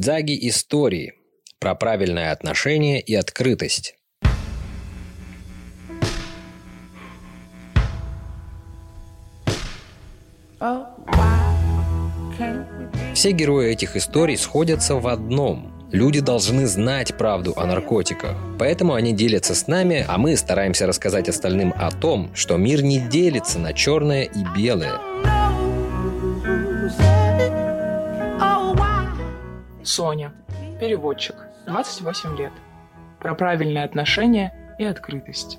Дзаги истории про правильное отношение и открытость. Все герои этих историй сходятся в одном. Люди должны знать правду о наркотиках. Поэтому они делятся с нами, а мы стараемся рассказать остальным о том, что мир не делится на черное и белое. Соня. Переводчик. 28 лет. Про правильные отношения и открытость.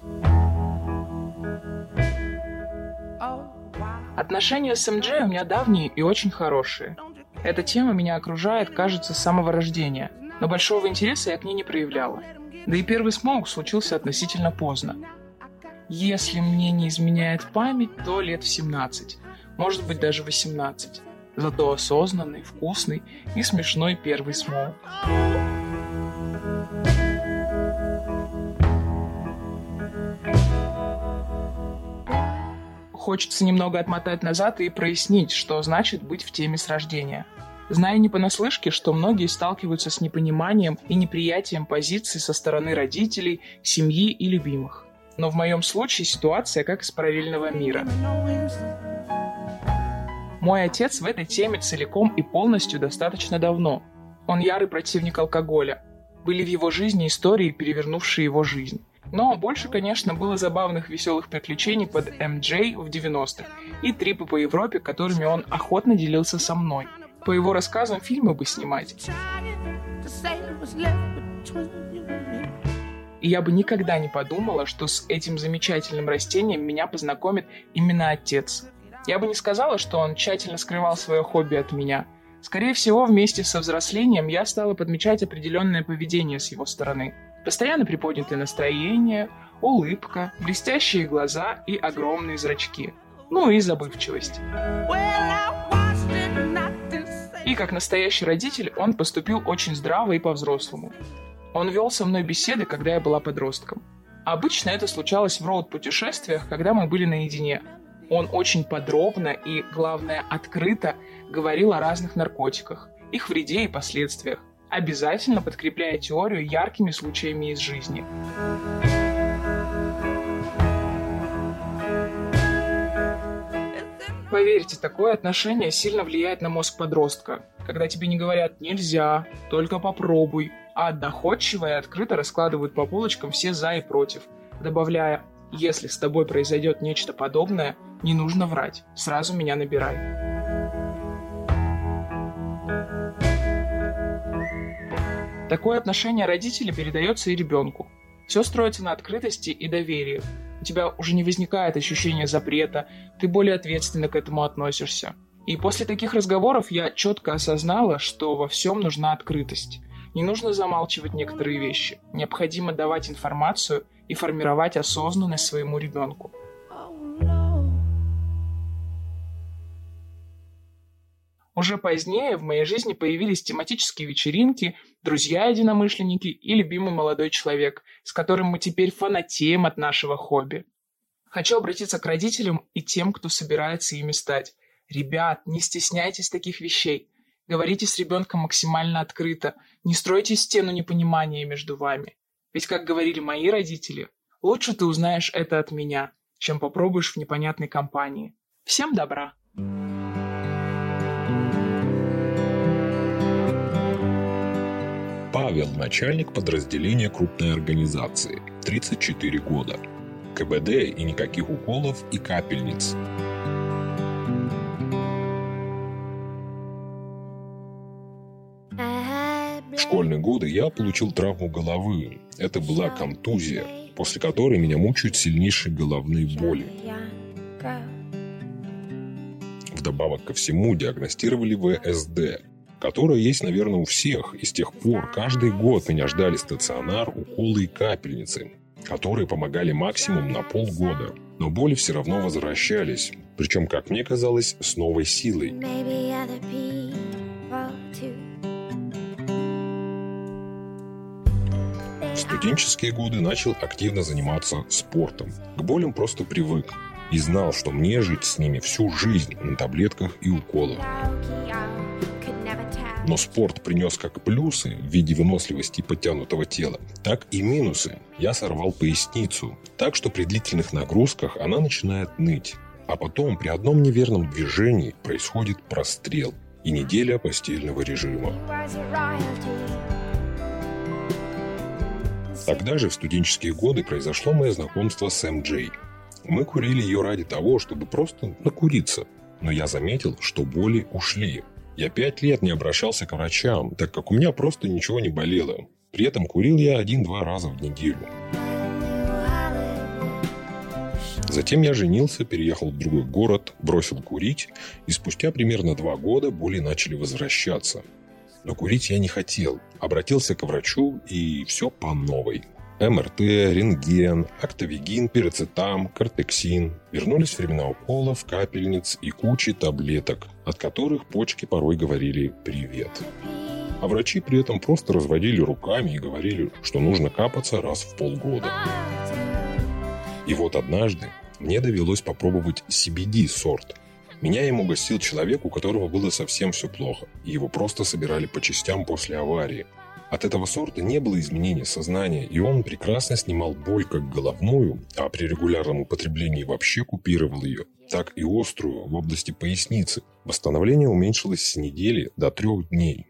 Отношения с МДЖ у меня давние и очень хорошие. Эта тема меня окружает, кажется, с самого рождения, но большого интереса я к ней не проявляла. Да и первый смог случился относительно поздно. Если мне не изменяет память, то лет в 17, может быть даже 18. Зато осознанный, вкусный и смешной первый смог. Хочется немного отмотать назад и прояснить, что значит быть в теме с рождения. Знаю не понаслышке, что многие сталкиваются с непониманием и неприятием позиций со стороны родителей, семьи и любимых. Но в моем случае ситуация как из параллельного мира. Мой отец в этой теме целиком и полностью достаточно давно. Он ярый противник алкоголя. Были в его жизни истории, перевернувшие его жизнь. Но больше, конечно, было забавных веселых приключений под MJ в 90-х и трипы по Европе, которыми он охотно делился со мной. По его рассказам фильмы бы снимать. И я бы никогда не подумала, что с этим замечательным растением меня познакомит именно отец. Я бы не сказала, что он тщательно скрывал свое хобби от меня. Скорее всего, вместе со взрослением я стала подмечать определенное поведение с его стороны – Постоянно приподнятое настроение, улыбка, блестящие глаза и огромные зрачки. Ну и забывчивость. И как настоящий родитель он поступил очень здраво и по-взрослому. Он вел со мной беседы, когда я была подростком. Обычно это случалось в роуд-путешествиях, когда мы были наедине. Он очень подробно и, главное, открыто говорил о разных наркотиках, их вреде и последствиях обязательно подкрепляя теорию яркими случаями из жизни. Поверьте, такое отношение сильно влияет на мозг подростка, когда тебе не говорят «нельзя», «только попробуй», а доходчиво и открыто раскладывают по полочкам все «за» и «против», добавляя «если с тобой произойдет нечто подобное, не нужно врать, сразу меня набирай». Такое отношение родителей передается и ребенку. Все строится на открытости и доверии. У тебя уже не возникает ощущения запрета, ты более ответственно к этому относишься. И после таких разговоров я четко осознала, что во всем нужна открытость. Не нужно замалчивать некоторые вещи. Необходимо давать информацию и формировать осознанность своему ребенку. Уже позднее в моей жизни появились тематические вечеринки, друзья-единомышленники и любимый молодой человек, с которым мы теперь фанатеем от нашего хобби. Хочу обратиться к родителям и тем, кто собирается ими стать. Ребят, не стесняйтесь таких вещей. Говорите с ребенком максимально открыто. Не стройте стену непонимания между вами. Ведь, как говорили мои родители, лучше ты узнаешь это от меня, чем попробуешь в непонятной компании. Всем добра! Павел – начальник подразделения крупной организации, 34 года. КБД и никаких уколов и капельниц. Годы я получил травму головы. Это была контузия, после которой меня мучают сильнейшие головные боли. Вдобавок ко всему диагностировали ВСД которая есть, наверное, у всех. И с тех пор каждый год меня ждали стационар, уколы и капельницы, которые помогали максимум на полгода. Но боли все равно возвращались, причем, как мне казалось, с новой силой. Студенческие годы начал активно заниматься спортом. К болям просто привык и знал, что мне жить с ними всю жизнь на таблетках и уколах. Но спорт принес как плюсы в виде выносливости и подтянутого тела, так и минусы. Я сорвал поясницу, так что при длительных нагрузках она начинает ныть. А потом при одном неверном движении происходит прострел и неделя постельного режима. Тогда же, в студенческие годы, произошло мое знакомство с МД. Мы курили ее ради того, чтобы просто накуриться. Но я заметил, что боли ушли. Я пять лет не обращался к врачам, так как у меня просто ничего не болело. При этом курил я один-два раза в неделю. Затем я женился, переехал в другой город, бросил курить, и спустя примерно два года боли начали возвращаться. Но курить я не хотел. Обратился к врачу, и все по новой. МРТ, рентген, актовигин, пирацетам, кортексин. Вернулись времена уколов, капельниц и кучи таблеток, от которых почки порой говорили «привет». А врачи при этом просто разводили руками и говорили, что нужно капаться раз в полгода. И вот однажды мне довелось попробовать CBD-сорт. Меня им угостил человек, у которого было совсем все плохо, его просто собирали по частям после аварии – от этого сорта не было изменения сознания, и он прекрасно снимал боль как головную, а при регулярном употреблении вообще купировал ее, так и острую в области поясницы. Восстановление уменьшилось с недели до трех дней.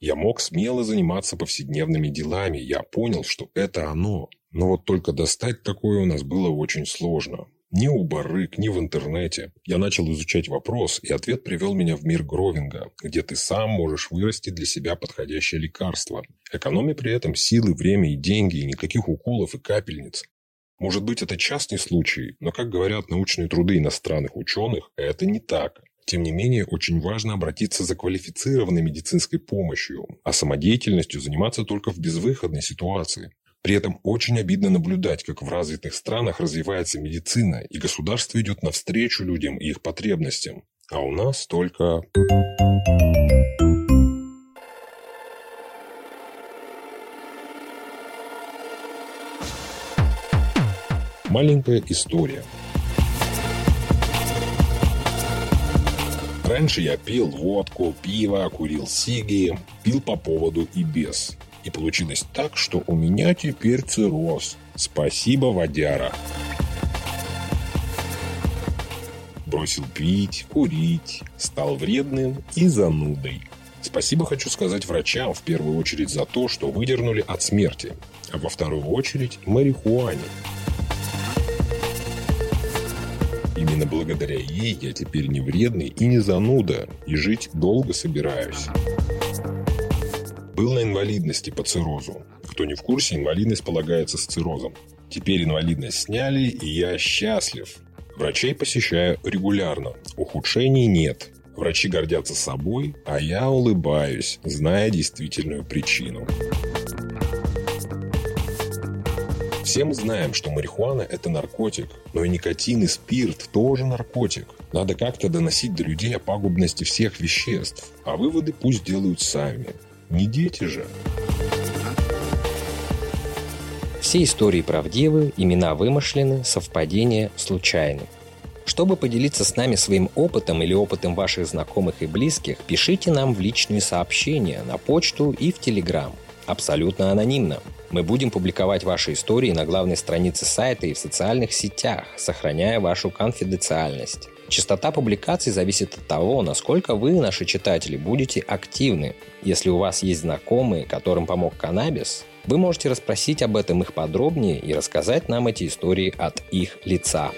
Я мог смело заниматься повседневными делами, я понял, что это оно. Но вот только достать такое у нас было очень сложно. Ни у барык, ни в интернете. Я начал изучать вопрос, и ответ привел меня в мир Гровинга, где ты сам можешь вырасти для себя подходящее лекарство, экономя при этом силы, время и деньги, и никаких уколов и капельниц. Может быть, это частный случай, но, как говорят научные труды иностранных ученых, это не так. Тем не менее, очень важно обратиться за квалифицированной медицинской помощью, а самодеятельностью заниматься только в безвыходной ситуации. При этом очень обидно наблюдать, как в развитых странах развивается медицина, и государство идет навстречу людям и их потребностям. А у нас только... Маленькая история. Раньше я пил водку, пиво, курил сиги, пил по поводу и без. И получилось так, что у меня теперь цирроз. Спасибо, водяра. Бросил пить, курить, стал вредным и занудой. Спасибо хочу сказать врачам в первую очередь за то, что выдернули от смерти, а во вторую очередь марихуане. Именно благодаря ей я теперь не вредный и не зануда, и жить долго собираюсь. Был на инвалидности по циррозу. Кто не в курсе, инвалидность полагается с циррозом. Теперь инвалидность сняли, и я счастлив. Врачей посещаю регулярно. Ухудшений нет. Врачи гордятся собой, а я улыбаюсь, зная действительную причину. Все мы знаем, что марихуана – это наркотик, но и никотин и спирт тоже наркотик. Надо как-то доносить до людей о пагубности всех веществ, а выводы пусть делают сами. Не дети же. Все истории правдивы, имена вымышлены, совпадения случайны. Чтобы поделиться с нами своим опытом или опытом ваших знакомых и близких, пишите нам в личные сообщения на почту и в Телеграм. Абсолютно анонимно. Мы будем публиковать ваши истории на главной странице сайта и в социальных сетях, сохраняя вашу конфиденциальность. Частота публикаций зависит от того, насколько вы, наши читатели, будете активны. Если у вас есть знакомые, которым помог каннабис, вы можете расспросить об этом их подробнее и рассказать нам эти истории от их лица.